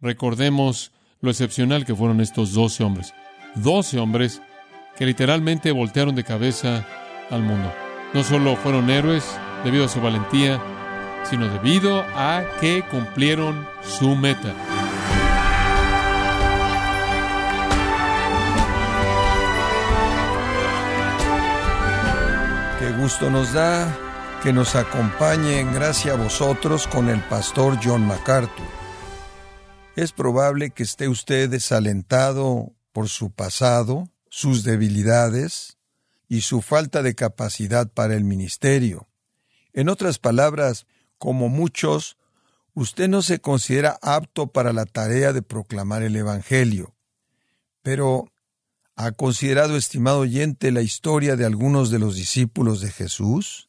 recordemos lo excepcional que fueron estos doce hombres. Doce hombres que literalmente voltearon de cabeza al mundo. No solo fueron héroes debido a su valentía, sino debido a que cumplieron su meta. Qué gusto nos da que nos acompañe en gracia a vosotros con el pastor John MacArthur. Es probable que esté usted desalentado por su pasado, sus debilidades y su falta de capacidad para el ministerio. En otras palabras, como muchos, usted no se considera apto para la tarea de proclamar el Evangelio. Pero ¿Ha considerado, estimado oyente, la historia de algunos de los discípulos de Jesús?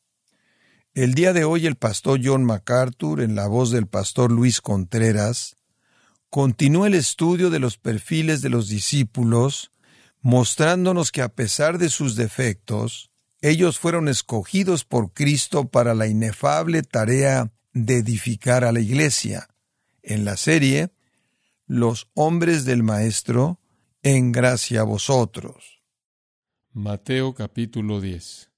El día de hoy el pastor John MacArthur, en la voz del pastor Luis Contreras, continúa el estudio de los perfiles de los discípulos, mostrándonos que a pesar de sus defectos, ellos fueron escogidos por Cristo para la inefable tarea de edificar a la iglesia. En la serie, Los hombres del Maestro, en gracia a vosotros. Mateo capítulo 10.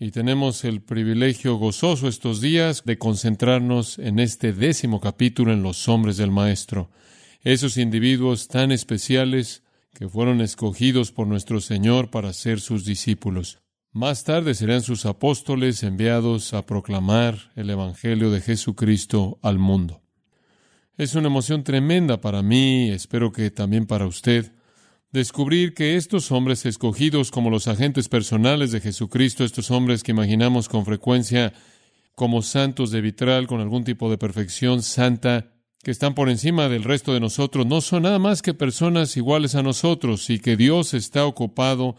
Y tenemos el privilegio gozoso estos días de concentrarnos en este décimo capítulo en los hombres del Maestro, esos individuos tan especiales que fueron escogidos por nuestro Señor para ser sus discípulos. Más tarde serán sus apóstoles enviados a proclamar el Evangelio de Jesucristo al mundo. Es una emoción tremenda para mí, espero que también para usted, descubrir que estos hombres escogidos como los agentes personales de Jesucristo, estos hombres que imaginamos con frecuencia como santos de vitral, con algún tipo de perfección santa, que están por encima del resto de nosotros, no son nada más que personas iguales a nosotros y que Dios está ocupado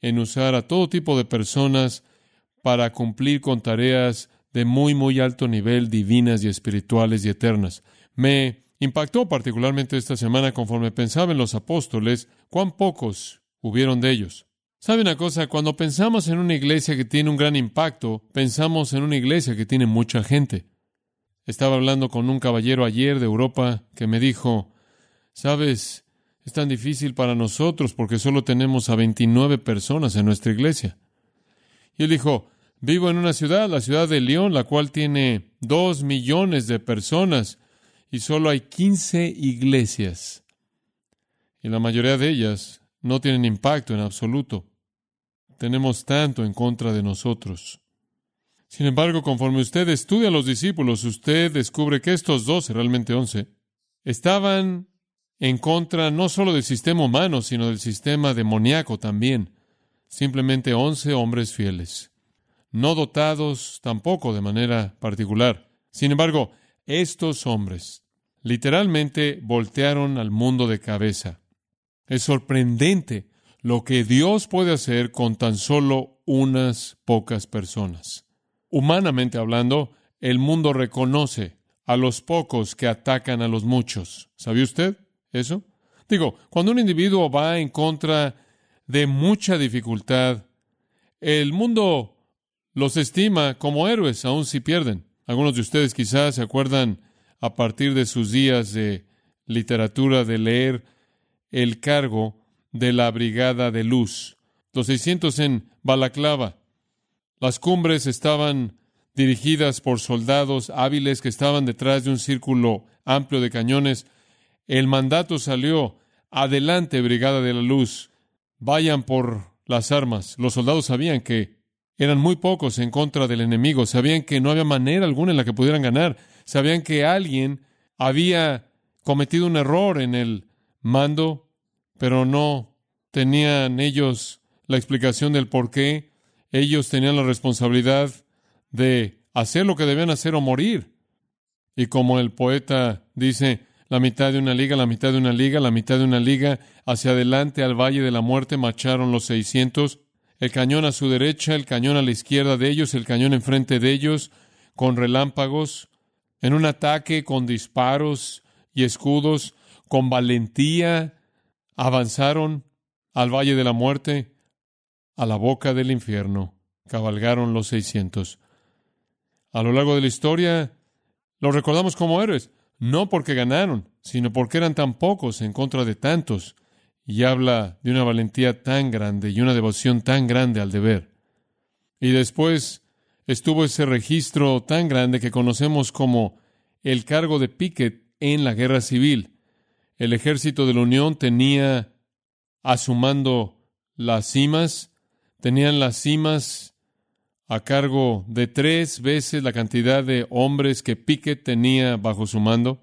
en usar a todo tipo de personas para cumplir con tareas de muy, muy alto nivel, divinas y espirituales y eternas. Me Impactó particularmente esta semana conforme pensaba en los apóstoles, cuán pocos hubieron de ellos. ¿Sabe una cosa? Cuando pensamos en una iglesia que tiene un gran impacto, pensamos en una iglesia que tiene mucha gente. Estaba hablando con un caballero ayer de Europa que me dijo, sabes, es tan difícil para nosotros porque solo tenemos a 29 personas en nuestra iglesia. Y él dijo, vivo en una ciudad, la ciudad de León, la cual tiene dos millones de personas y solo hay 15 iglesias. Y la mayoría de ellas no tienen impacto en absoluto. Tenemos tanto en contra de nosotros. Sin embargo, conforme usted estudia a los discípulos, usted descubre que estos doce, realmente once, estaban en contra no solo del sistema humano, sino del sistema demoníaco también. Simplemente once hombres fieles, no dotados tampoco de manera particular. Sin embargo, estos hombres literalmente voltearon al mundo de cabeza. Es sorprendente lo que Dios puede hacer con tan solo unas pocas personas. Humanamente hablando, el mundo reconoce a los pocos que atacan a los muchos. ¿Sabía usted eso? Digo, cuando un individuo va en contra de mucha dificultad, el mundo los estima como héroes, aun si pierden. Algunos de ustedes quizás se acuerdan a partir de sus días de literatura de leer el cargo de la Brigada de Luz. Los 600 en Balaclava. Las cumbres estaban dirigidas por soldados hábiles que estaban detrás de un círculo amplio de cañones. El mandato salió, adelante, Brigada de la Luz, vayan por las armas. Los soldados sabían que eran muy pocos en contra del enemigo, sabían que no había manera alguna en la que pudieran ganar, sabían que alguien había cometido un error en el mando, pero no tenían ellos la explicación del por qué. Ellos tenían la responsabilidad de hacer lo que debían hacer o morir. Y como el poeta dice, la mitad de una liga, la mitad de una liga, la mitad de una liga, hacia adelante al valle de la muerte marcharon los seiscientos, el cañón a su derecha, el cañón a la izquierda de ellos, el cañón enfrente de ellos, con relámpagos, en un ataque con disparos y escudos, con valentía, avanzaron al valle de la muerte, a la boca del infierno, cabalgaron los seiscientos. A lo largo de la historia, los recordamos como héroes. no porque ganaron, sino porque eran tan pocos en contra de tantos, y habla de una valentía tan grande y una devoción tan grande al deber. Y después estuvo ese registro tan grande que conocemos como el cargo de Pickett en la guerra civil. El ejército de la Unión tenía a su mando las cimas, tenían las cimas a cargo de tres veces la cantidad de hombres que Pickett tenía bajo su mando.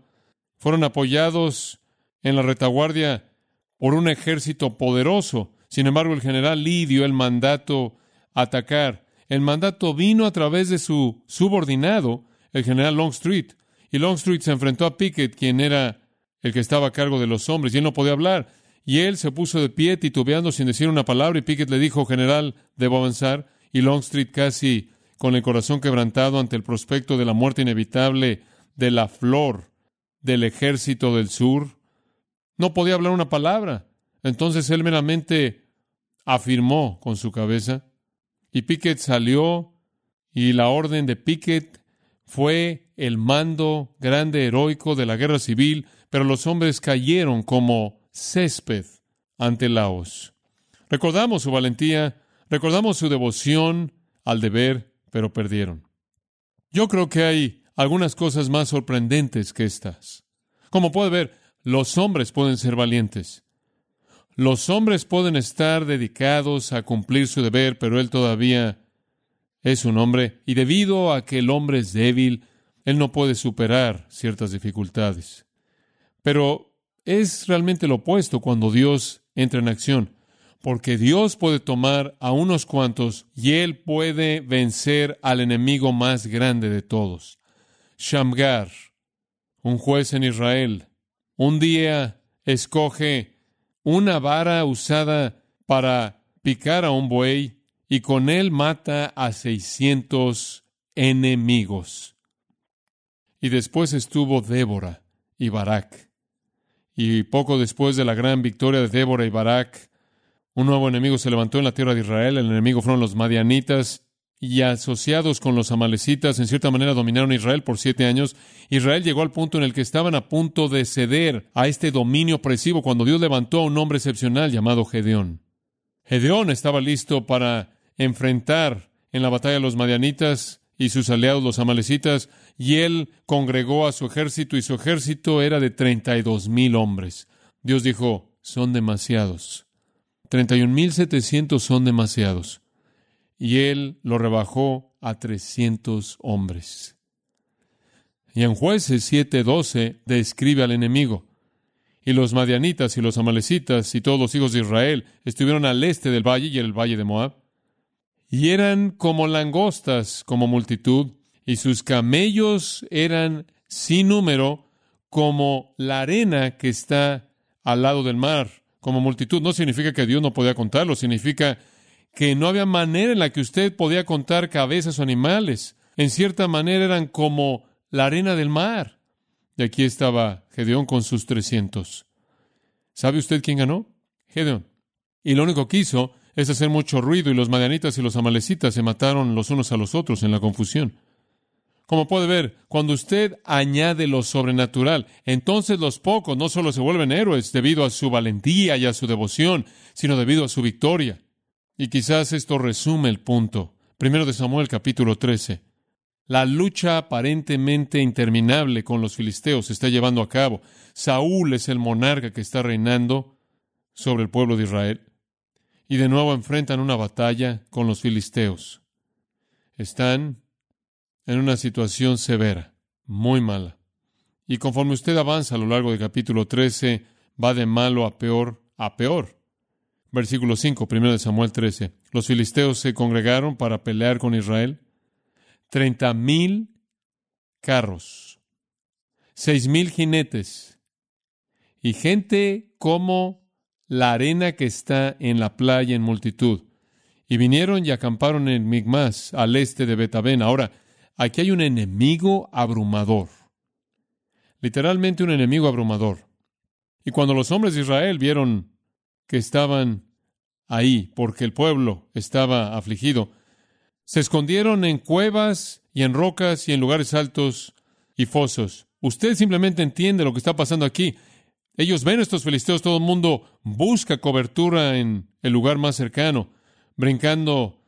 Fueron apoyados en la retaguardia por un ejército poderoso. Sin embargo, el general Lee dio el mandato a atacar. El mandato vino a través de su subordinado, el general Longstreet. Y Longstreet se enfrentó a Pickett, quien era el que estaba a cargo de los hombres, y él no podía hablar. Y él se puso de pie, titubeando sin decir una palabra, y Pickett le dijo, general, debo avanzar. Y Longstreet, casi con el corazón quebrantado ante el prospecto de la muerte inevitable de la flor del ejército del sur, no podía hablar una palabra. Entonces él meramente afirmó con su cabeza, y Pickett salió y la orden de Pickett fue el mando grande heroico de la guerra civil, pero los hombres cayeron como césped ante Laos. Recordamos su valentía, recordamos su devoción al deber, pero perdieron. Yo creo que hay algunas cosas más sorprendentes que estas. Como puede ver, los hombres pueden ser valientes. Los hombres pueden estar dedicados a cumplir su deber, pero él todavía es un hombre, y debido a que el hombre es débil, él no puede superar ciertas dificultades. Pero es realmente lo opuesto cuando Dios entra en acción, porque Dios puede tomar a unos cuantos y él puede vencer al enemigo más grande de todos. Shamgar, un juez en Israel, un día escoge una vara usada para picar a un buey y con él mata a seiscientos enemigos. Y después estuvo Débora y Barak. Y poco después de la gran victoria de Débora y Barak, un nuevo enemigo se levantó en la tierra de Israel. El enemigo fueron los madianitas y asociados con los amalecitas, en cierta manera dominaron Israel por siete años. Israel llegó al punto en el que estaban a punto de ceder a este dominio opresivo cuando Dios levantó a un hombre excepcional llamado Gedeón. Gedeón estaba listo para enfrentar en la batalla a los madianitas y sus aliados los amalecitas, y él congregó a su ejército, y su ejército era de treinta y dos mil hombres. Dios dijo, son demasiados. Treinta y un mil setecientos son demasiados y él lo rebajó a trescientos hombres. Y en jueces 7:12 describe al enemigo. Y los madianitas y los amalecitas y todos los hijos de Israel estuvieron al este del valle y el valle de Moab. Y eran como langostas, como multitud, y sus camellos eran sin número, como la arena que está al lado del mar, como multitud. No significa que Dios no podía contarlo, significa que no había manera en la que usted podía contar cabezas o animales. En cierta manera eran como la arena del mar. Y aquí estaba Gedeón con sus trescientos. ¿Sabe usted quién ganó? Gedeón. Y lo único que hizo es hacer mucho ruido y los madianitas y los amalecitas se mataron los unos a los otros en la confusión. Como puede ver, cuando usted añade lo sobrenatural, entonces los pocos no solo se vuelven héroes debido a su valentía y a su devoción, sino debido a su victoria. Y quizás esto resume el punto. Primero de Samuel capítulo 13. La lucha aparentemente interminable con los filisteos se está llevando a cabo. Saúl es el monarca que está reinando sobre el pueblo de Israel. Y de nuevo enfrentan una batalla con los filisteos. Están en una situación severa, muy mala. Y conforme usted avanza a lo largo del capítulo 13, va de malo a peor a peor. Versículo 5, primero de Samuel 13. Los filisteos se congregaron para pelear con Israel. Treinta mil carros, seis mil jinetes y gente como la arena que está en la playa en multitud. Y vinieron y acamparon en Migmas, al este de Betabén. Ahora, aquí hay un enemigo abrumador. Literalmente un enemigo abrumador. Y cuando los hombres de Israel vieron que estaban ahí porque el pueblo estaba afligido. Se escondieron en cuevas y en rocas y en lugares altos y fosos. usted simplemente entiende lo que está pasando aquí. Ellos ven estos filisteos, todo el mundo busca cobertura en el lugar más cercano, brincando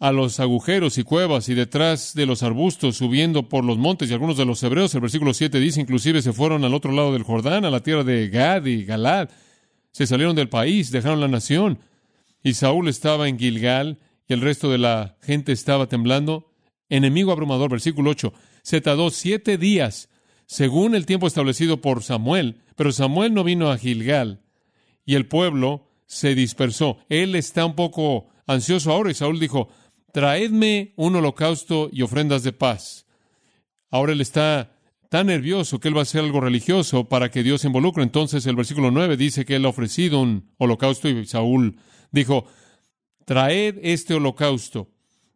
a los agujeros y cuevas y detrás de los arbustos, subiendo por los montes. Y algunos de los hebreos, el versículo 7 dice, inclusive se fueron al otro lado del Jordán, a la tierra de Gad y Galad. Se salieron del país, dejaron la nación. Y Saúl estaba en Gilgal y el resto de la gente estaba temblando. Enemigo abrumador, versículo 8. Se tardó siete días, según el tiempo establecido por Samuel, pero Samuel no vino a Gilgal y el pueblo se dispersó. Él está un poco ansioso ahora y Saúl dijo, traedme un holocausto y ofrendas de paz. Ahora él está tan nervioso que él va a hacer algo religioso para que Dios se involucre. Entonces el versículo 9 dice que él ha ofrecido un holocausto y Saúl dijo, traed este holocausto.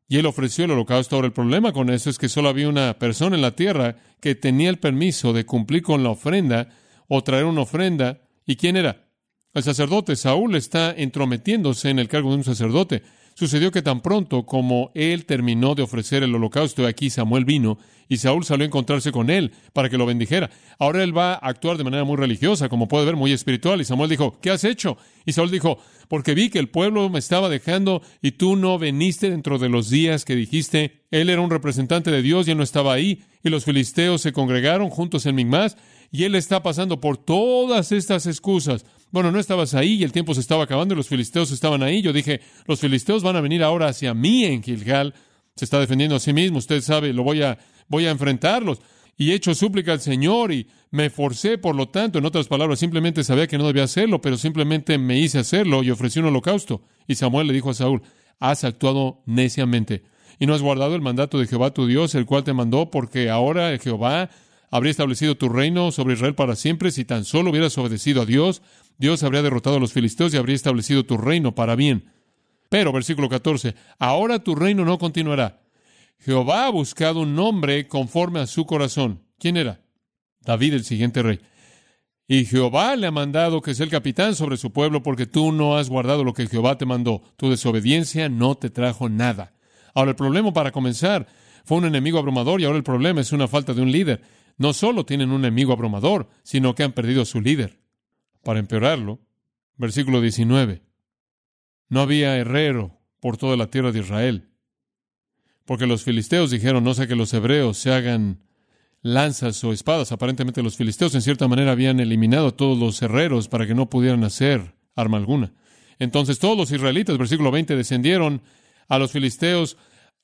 Y él ofreció el holocausto. Ahora el problema con eso es que solo había una persona en la tierra que tenía el permiso de cumplir con la ofrenda o traer una ofrenda. ¿Y quién era? El sacerdote. Saúl está entrometiéndose en el cargo de un sacerdote. Sucedió que tan pronto como él terminó de ofrecer el holocausto, aquí Samuel vino y Saúl salió a encontrarse con él para que lo bendijera. Ahora él va a actuar de manera muy religiosa, como puede ver, muy espiritual. Y Samuel dijo, ¿qué has hecho? Y Saúl dijo, porque vi que el pueblo me estaba dejando y tú no veniste dentro de los días que dijiste. Él era un representante de Dios y él no estaba ahí. Y los filisteos se congregaron juntos en Migmas y él está pasando por todas estas excusas. Bueno, no estabas ahí y el tiempo se estaba acabando y los filisteos estaban ahí. Yo dije, los filisteos van a venir ahora hacia mí en Gilgal. Se está defendiendo a sí mismo, usted sabe, lo voy a, voy a enfrentarlos. Y he hecho súplica al Señor y me forcé, por lo tanto, en otras palabras, simplemente sabía que no debía hacerlo, pero simplemente me hice hacerlo y ofrecí un holocausto. Y Samuel le dijo a Saúl, has actuado neciamente y no has guardado el mandato de Jehová tu Dios, el cual te mandó, porque ahora Jehová habría establecido tu reino sobre Israel para siempre si tan solo hubieras obedecido a Dios. Dios habría derrotado a los filisteos y habría establecido tu reino para bien. Pero, versículo 14, ahora tu reino no continuará. Jehová ha buscado un nombre conforme a su corazón. ¿Quién era? David, el siguiente rey. Y Jehová le ha mandado que sea el capitán sobre su pueblo porque tú no has guardado lo que Jehová te mandó. Tu desobediencia no te trajo nada. Ahora el problema para comenzar fue un enemigo abrumador y ahora el problema es una falta de un líder no solo tienen un enemigo abrumador, sino que han perdido a su líder. Para empeorarlo, versículo 19. No había herrero por toda la tierra de Israel, porque los filisteos dijeron, no sé que los hebreos se hagan lanzas o espadas. Aparentemente los filisteos en cierta manera habían eliminado a todos los herreros para que no pudieran hacer arma alguna. Entonces todos los israelitas, versículo 20, descendieron a los filisteos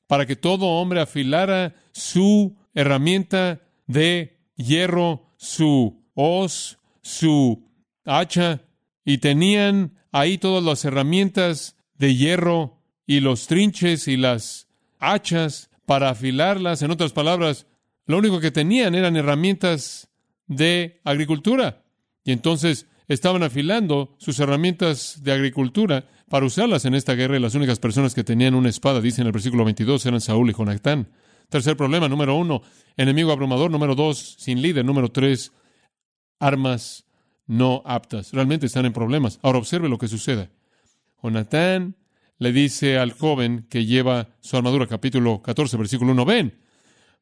para que todo hombre afilara su herramienta de hierro, su hoz, su hacha, y tenían ahí todas las herramientas de hierro y los trinches y las hachas para afilarlas. En otras palabras, lo único que tenían eran herramientas de agricultura. Y entonces estaban afilando sus herramientas de agricultura para usarlas en esta guerra y las únicas personas que tenían una espada, dice en el versículo 22, eran Saúl y Jonatán. Tercer problema, número uno, enemigo abrumador. Número dos, sin líder. Número tres, armas no aptas. Realmente están en problemas. Ahora observe lo que sucede. Jonatán le dice al joven que lleva su armadura, capítulo 14, versículo 1, ven,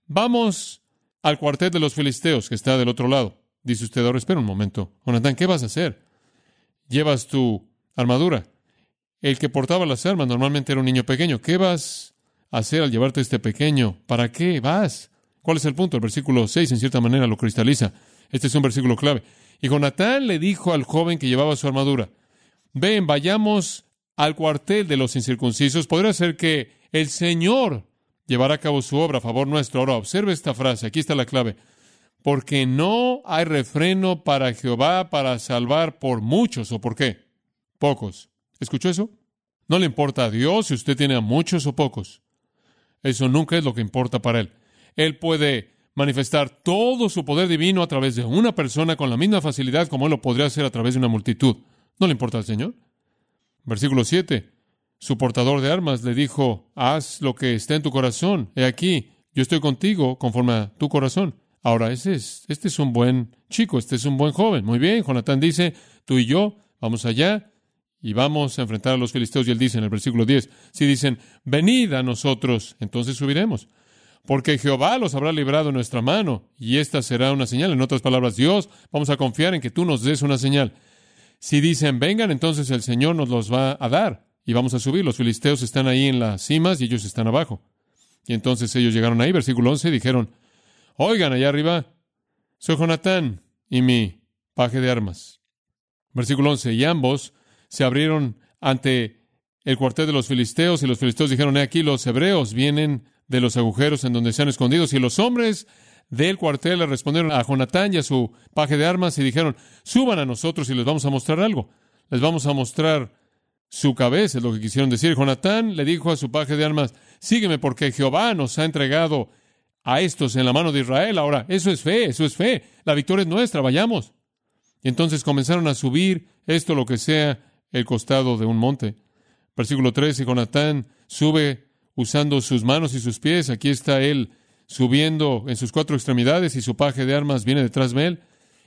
vamos al cuartel de los filisteos que está del otro lado. Dice usted, ahora espera un momento. Jonatán, ¿qué vas a hacer? Llevas tu armadura. El que portaba las armas normalmente era un niño pequeño. ¿Qué vas hacer al llevarte este pequeño? ¿Para qué vas? ¿Cuál es el punto? El versículo 6 en cierta manera lo cristaliza. Este es un versículo clave. Y Jonatán le dijo al joven que llevaba su armadura, ven, vayamos al cuartel de los incircuncisos. Podría ser que el Señor llevará a cabo su obra a favor nuestro. Ahora observe esta frase, aquí está la clave. Porque no hay refreno para Jehová para salvar por muchos, ¿o por qué? Pocos. ¿Escuchó eso? No le importa a Dios si usted tiene a muchos o pocos. Eso nunca es lo que importa para Él. Él puede manifestar todo su poder divino a través de una persona con la misma facilidad como Él lo podría hacer a través de una multitud. ¿No le importa al Señor? Versículo 7. Su portador de armas le dijo, haz lo que esté en tu corazón. He aquí, yo estoy contigo conforme a tu corazón. Ahora, es, este es un buen chico, este es un buen joven. Muy bien, Jonatán dice, tú y yo vamos allá y vamos a enfrentar a los filisteos. Y él dice en el versículo 10, si dicen, venid a nosotros, entonces subiremos. Porque Jehová los habrá librado en nuestra mano, y esta será una señal. En otras palabras, Dios, vamos a confiar en que tú nos des una señal. Si dicen, vengan, entonces el Señor nos los va a dar, y vamos a subir. Los filisteos están ahí en las cimas y ellos están abajo. Y entonces ellos llegaron ahí, versículo 11, y dijeron, oigan, allá arriba, soy Jonatán y mi paje de armas. Versículo 11, y ambos se abrieron ante el cuartel de los filisteos, y los filisteos dijeron, he aquí los hebreos vienen de los agujeros en donde se han escondido. Y los hombres del cuartel le respondieron a Jonatán y a su paje de armas y dijeron, suban a nosotros y les vamos a mostrar algo. Les vamos a mostrar su cabeza, es lo que quisieron decir. Jonatán le dijo a su paje de armas, sígueme porque Jehová nos ha entregado a estos en la mano de Israel. Ahora, eso es fe, eso es fe. La victoria es nuestra, vayamos. Y entonces comenzaron a subir esto, lo que sea, el costado de un monte. Versículo 13, Jonatán sube usando sus manos y sus pies. Aquí está él subiendo en sus cuatro extremidades y su paje de armas viene detrás de él.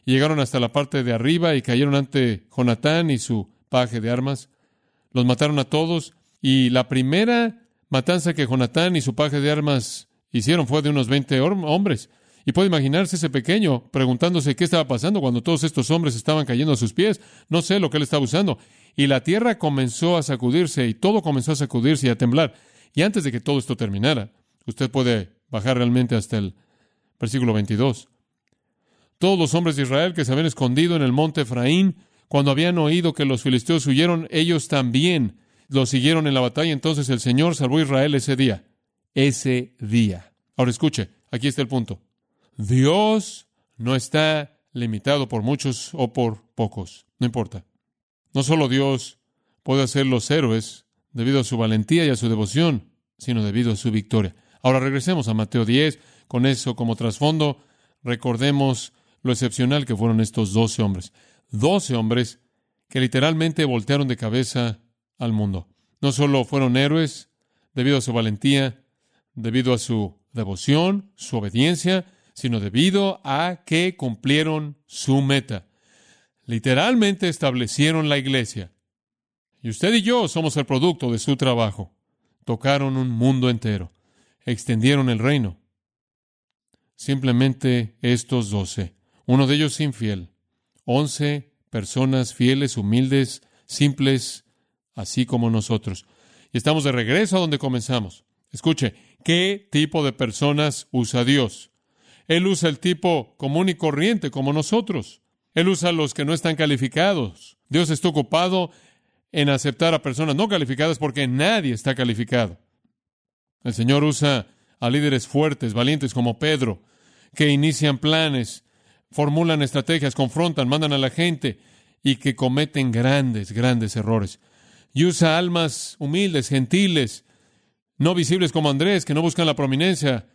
Llegaron hasta la parte de arriba y cayeron ante Jonatán y su paje de armas. Los mataron a todos. Y la primera matanza que Jonatán y su paje de armas hicieron fue de unos 20 hombres. Y puede imaginarse ese pequeño preguntándose qué estaba pasando cuando todos estos hombres estaban cayendo a sus pies. No sé lo que él estaba usando. Y la tierra comenzó a sacudirse y todo comenzó a sacudirse y a temblar. Y antes de que todo esto terminara, usted puede bajar realmente hasta el versículo 22. Todos los hombres de Israel que se habían escondido en el monte Efraín, cuando habían oído que los filisteos huyeron, ellos también los siguieron en la batalla. Entonces el Señor salvó a Israel ese día. Ese día. Ahora escuche, aquí está el punto. Dios no está limitado por muchos o por pocos. No importa. No solo Dios puede hacer los héroes debido a su valentía y a su devoción, sino debido a su victoria. Ahora regresemos a Mateo 10, con eso como trasfondo, recordemos lo excepcional que fueron estos doce hombres. Doce hombres que literalmente voltearon de cabeza al mundo. No solo fueron héroes debido a su valentía, debido a su devoción, su obediencia, sino debido a que cumplieron su meta. Literalmente establecieron la iglesia. Y usted y yo somos el producto de su trabajo. Tocaron un mundo entero. Extendieron el reino. Simplemente estos doce. Uno de ellos infiel. Once personas fieles, humildes, simples, así como nosotros. Y estamos de regreso a donde comenzamos. Escuche, ¿qué tipo de personas usa Dios? Él usa el tipo común y corriente como nosotros. Él usa a los que no están calificados. Dios está ocupado en aceptar a personas no calificadas porque nadie está calificado. El Señor usa a líderes fuertes, valientes como Pedro, que inician planes, formulan estrategias, confrontan, mandan a la gente y que cometen grandes, grandes errores. Y usa almas humildes, gentiles, no visibles como Andrés, que no buscan la prominencia,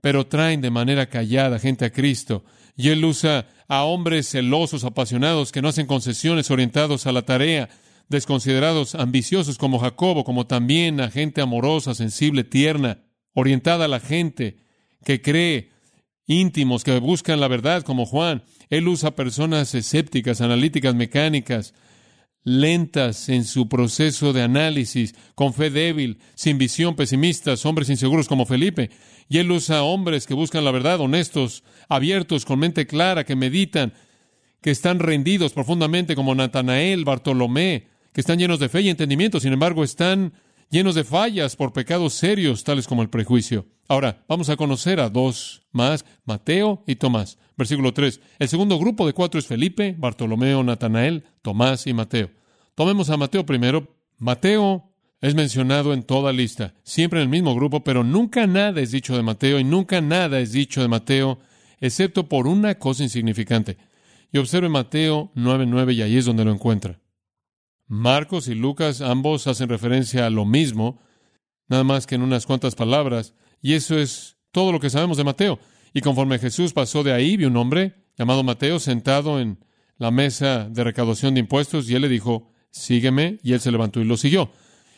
pero traen de manera callada gente a Cristo. Y Él usa a hombres celosos, apasionados, que no hacen concesiones orientados a la tarea, desconsiderados, ambiciosos como Jacobo, como también a gente amorosa, sensible, tierna, orientada a la gente, que cree, íntimos, que buscan la verdad como Juan. Él usa personas escépticas, analíticas, mecánicas, lentas en su proceso de análisis, con fe débil, sin visión, pesimistas, hombres inseguros como Felipe. Y él usa hombres que buscan la verdad, honestos, abiertos, con mente clara, que meditan, que están rendidos profundamente como Natanael, Bartolomé, que están llenos de fe y entendimiento, sin embargo, están llenos de fallas por pecados serios, tales como el prejuicio. Ahora, vamos a conocer a dos más, Mateo y Tomás. Versículo 3. El segundo grupo de cuatro es Felipe, Bartolomeo, Natanael, Tomás y Mateo. Tomemos a Mateo primero. Mateo es mencionado en toda lista, siempre en el mismo grupo, pero nunca nada es dicho de Mateo y nunca nada es dicho de Mateo, excepto por una cosa insignificante. Y observe Mateo 9.9 y ahí es donde lo encuentra. Marcos y Lucas ambos hacen referencia a lo mismo, nada más que en unas cuantas palabras, y eso es todo lo que sabemos de Mateo. Y conforme Jesús pasó de ahí, vio un hombre llamado Mateo sentado en la mesa de recaudación de impuestos, y él le dijo, sígueme, y él se levantó y lo siguió.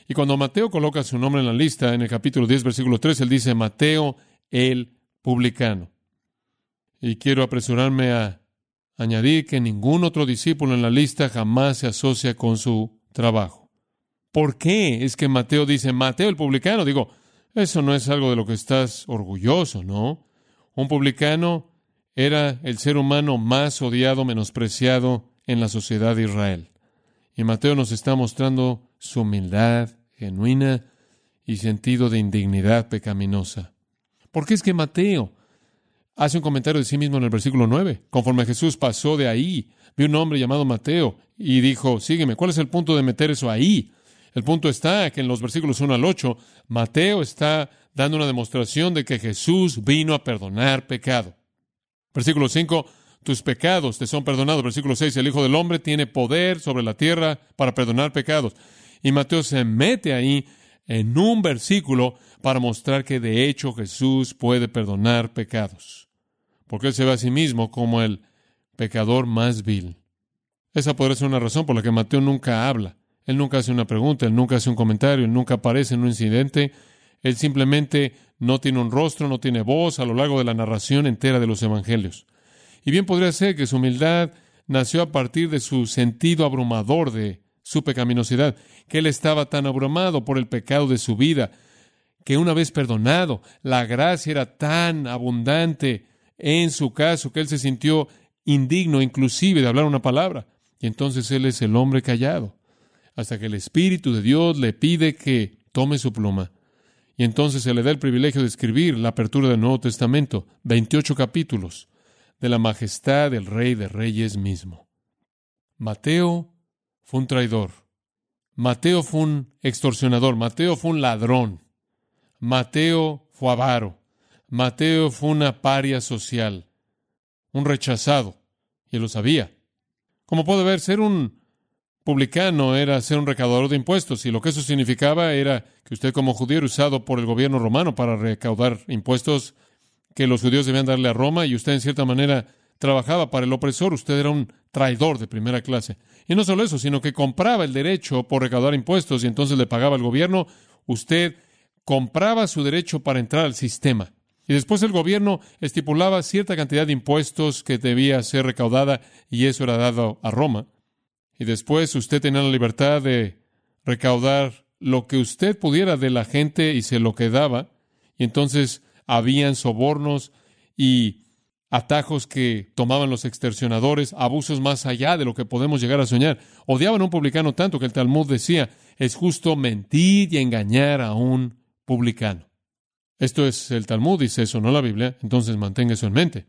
Y cuando Mateo coloca su nombre en la lista, en el capítulo 10, versículo 3, él dice, Mateo el publicano. Y quiero apresurarme a añadir que ningún otro discípulo en la lista jamás se asocia con su trabajo. ¿Por qué es que Mateo dice Mateo el publicano? Digo, Eso no es algo de lo que estás orgulloso, ¿no? Un publicano era el ser humano más odiado, menospreciado en la sociedad de Israel. Y Mateo nos está mostrando su humildad genuina y sentido de indignidad pecaminosa. ¿Por qué es que Mateo hace un comentario de sí mismo en el versículo 9? Conforme Jesús pasó de ahí, vio un hombre llamado Mateo y dijo, sígueme. ¿Cuál es el punto de meter eso ahí? El punto está que en los versículos 1 al 8, Mateo está dando una demostración de que Jesús vino a perdonar pecado. Versículo 5, tus pecados te son perdonados. Versículo 6, el Hijo del Hombre tiene poder sobre la tierra para perdonar pecados. Y Mateo se mete ahí en un versículo para mostrar que de hecho Jesús puede perdonar pecados. Porque él se ve a sí mismo como el pecador más vil. Esa podría ser una razón por la que Mateo nunca habla. Él nunca hace una pregunta, él nunca hace un comentario, él nunca aparece en un incidente. Él simplemente no tiene un rostro, no tiene voz a lo largo de la narración entera de los evangelios. Y bien podría ser que su humildad nació a partir de su sentido abrumador de su pecaminosidad, que él estaba tan abrumado por el pecado de su vida, que una vez perdonado, la gracia era tan abundante en su caso que él se sintió indigno inclusive de hablar una palabra. Y entonces él es el hombre callado hasta que el Espíritu de Dios le pide que tome su pluma. Y entonces se le da el privilegio de escribir la apertura del Nuevo Testamento, 28 capítulos, de la majestad del Rey de Reyes mismo. Mateo fue un traidor. Mateo fue un extorsionador. Mateo fue un ladrón. Mateo fue avaro. Mateo fue una paria social. Un rechazado. Y lo sabía. Como puede ver, ser un publicano era ser un recaudador de impuestos y lo que eso significaba era que usted como judío era usado por el gobierno romano para recaudar impuestos que los judíos debían darle a Roma y usted en cierta manera trabajaba para el opresor, usted era un traidor de primera clase. Y no solo eso, sino que compraba el derecho por recaudar impuestos y entonces le pagaba al gobierno, usted compraba su derecho para entrar al sistema. Y después el gobierno estipulaba cierta cantidad de impuestos que debía ser recaudada y eso era dado a Roma. Y después usted tenía la libertad de recaudar lo que usted pudiera de la gente y se lo quedaba. Y entonces habían sobornos y atajos que tomaban los extorsionadores, abusos más allá de lo que podemos llegar a soñar. Odiaban a un publicano tanto que el Talmud decía, es justo mentir y engañar a un publicano. Esto es el Talmud, dice eso, no la Biblia, entonces mantenga eso en mente.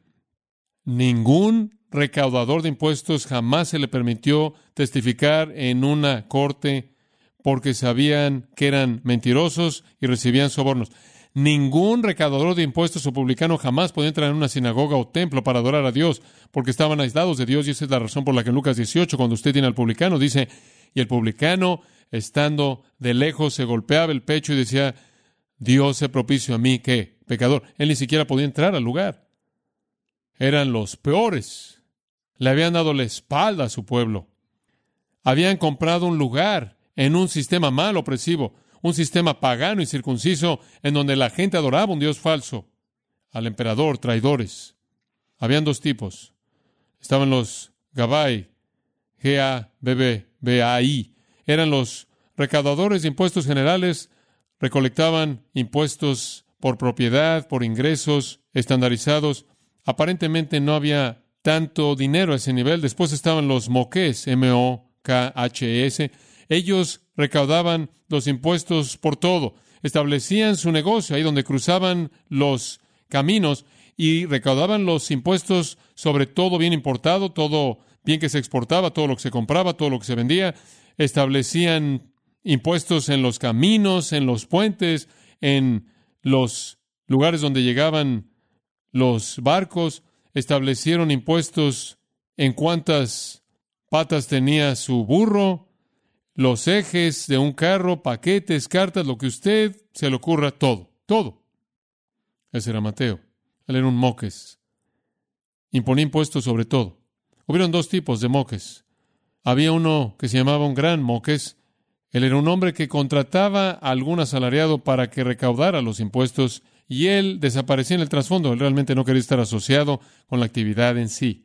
Ningún recaudador de impuestos jamás se le permitió testificar en una corte porque sabían que eran mentirosos y recibían sobornos. Ningún recaudador de impuestos o publicano jamás podía entrar en una sinagoga o templo para adorar a Dios, porque estaban aislados de Dios, y esa es la razón por la que en Lucas 18, cuando usted tiene al publicano, dice, y el publicano, estando de lejos, se golpeaba el pecho y decía, Dios se propicio a mí, ¿qué? Pecador. Él ni siquiera podía entrar al lugar. Eran los peores le habían dado la espalda a su pueblo. Habían comprado un lugar en un sistema mal opresivo, un sistema pagano y circunciso en donde la gente adoraba un Dios falso, al emperador, traidores. Habían dos tipos. Estaban los Gabai, G-A-B-B-B-A-I. Eran los recaudadores de impuestos generales, recolectaban impuestos por propiedad, por ingresos estandarizados. Aparentemente no había tanto dinero a ese nivel. Después estaban los moques, M-O-K-H-S. Ellos recaudaban los impuestos por todo. Establecían su negocio ahí donde cruzaban los caminos y recaudaban los impuestos sobre todo bien importado, todo bien que se exportaba, todo lo que se compraba, todo lo que se vendía. Establecían impuestos en los caminos, en los puentes, en los lugares donde llegaban los barcos establecieron impuestos en cuántas patas tenía su burro, los ejes de un carro, paquetes, cartas, lo que usted se le ocurra, todo, todo. Ese era Mateo. Él era un moques. Imponía impuestos sobre todo. Hubieron dos tipos de moques. Había uno que se llamaba un gran moques. Él era un hombre que contrataba a algún asalariado para que recaudara los impuestos y él desaparecía en el trasfondo. Él realmente no quería estar asociado con la actividad en sí.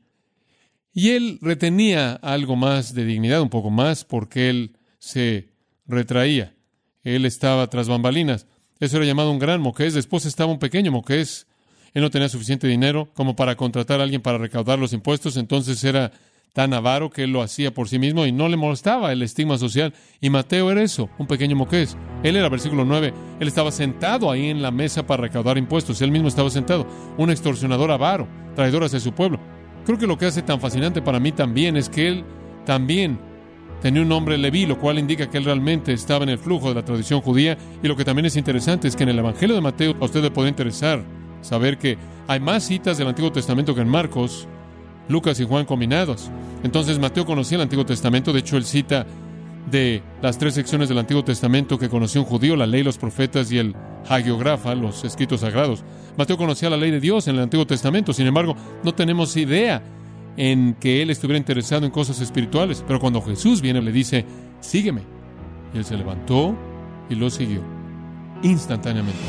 Y él retenía algo más de dignidad, un poco más, porque él se retraía. Él estaba tras bambalinas. Eso era llamado un gran moqués. Después estaba un pequeño moqués. Él no tenía suficiente dinero como para contratar a alguien para recaudar los impuestos, entonces era tan avaro que él lo hacía por sí mismo y no le molestaba el estigma social. Y Mateo era eso, un pequeño moqués. Él era, versículo 9, él estaba sentado ahí en la mesa para recaudar impuestos. Él mismo estaba sentado, un extorsionador avaro, traidor hacia su pueblo. Creo que lo que hace tan fascinante para mí también es que él también tenía un nombre Leví, lo cual indica que él realmente estaba en el flujo de la tradición judía. Y lo que también es interesante es que en el Evangelio de Mateo a usted le puede interesar saber que hay más citas del Antiguo Testamento que en Marcos, Lucas y Juan combinados. Entonces Mateo conocía el Antiguo Testamento, de hecho él cita de las tres secciones del Antiguo Testamento que conoció un judío, la ley, los profetas y el hagiografa, los escritos sagrados. Mateo conocía la ley de Dios en el Antiguo Testamento, sin embargo, no tenemos idea en que él estuviera interesado en cosas espirituales. Pero cuando Jesús viene, le dice, sígueme. Y él se levantó y lo siguió instantáneamente.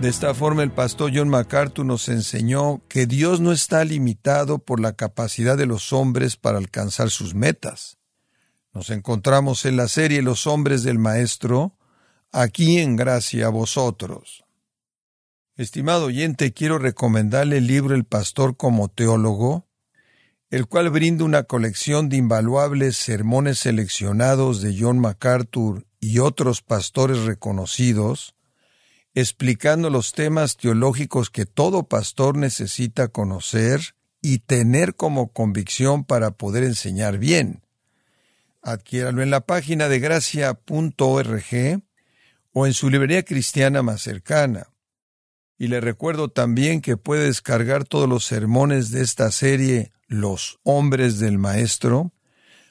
De esta forma el pastor John MacArthur nos enseñó que Dios no está limitado por la capacidad de los hombres para alcanzar sus metas. Nos encontramos en la serie Los hombres del Maestro, aquí en gracia a vosotros. Estimado oyente, quiero recomendarle el libro El Pastor como Teólogo, el cual brinda una colección de invaluables sermones seleccionados de John MacArthur y otros pastores reconocidos, explicando los temas teológicos que todo pastor necesita conocer y tener como convicción para poder enseñar bien. Adquiéralo en la página de gracia.org o en su librería cristiana más cercana. Y le recuerdo también que puede descargar todos los sermones de esta serie Los hombres del Maestro,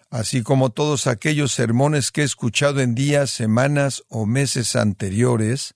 así como todos aquellos sermones que he escuchado en días, semanas o meses anteriores,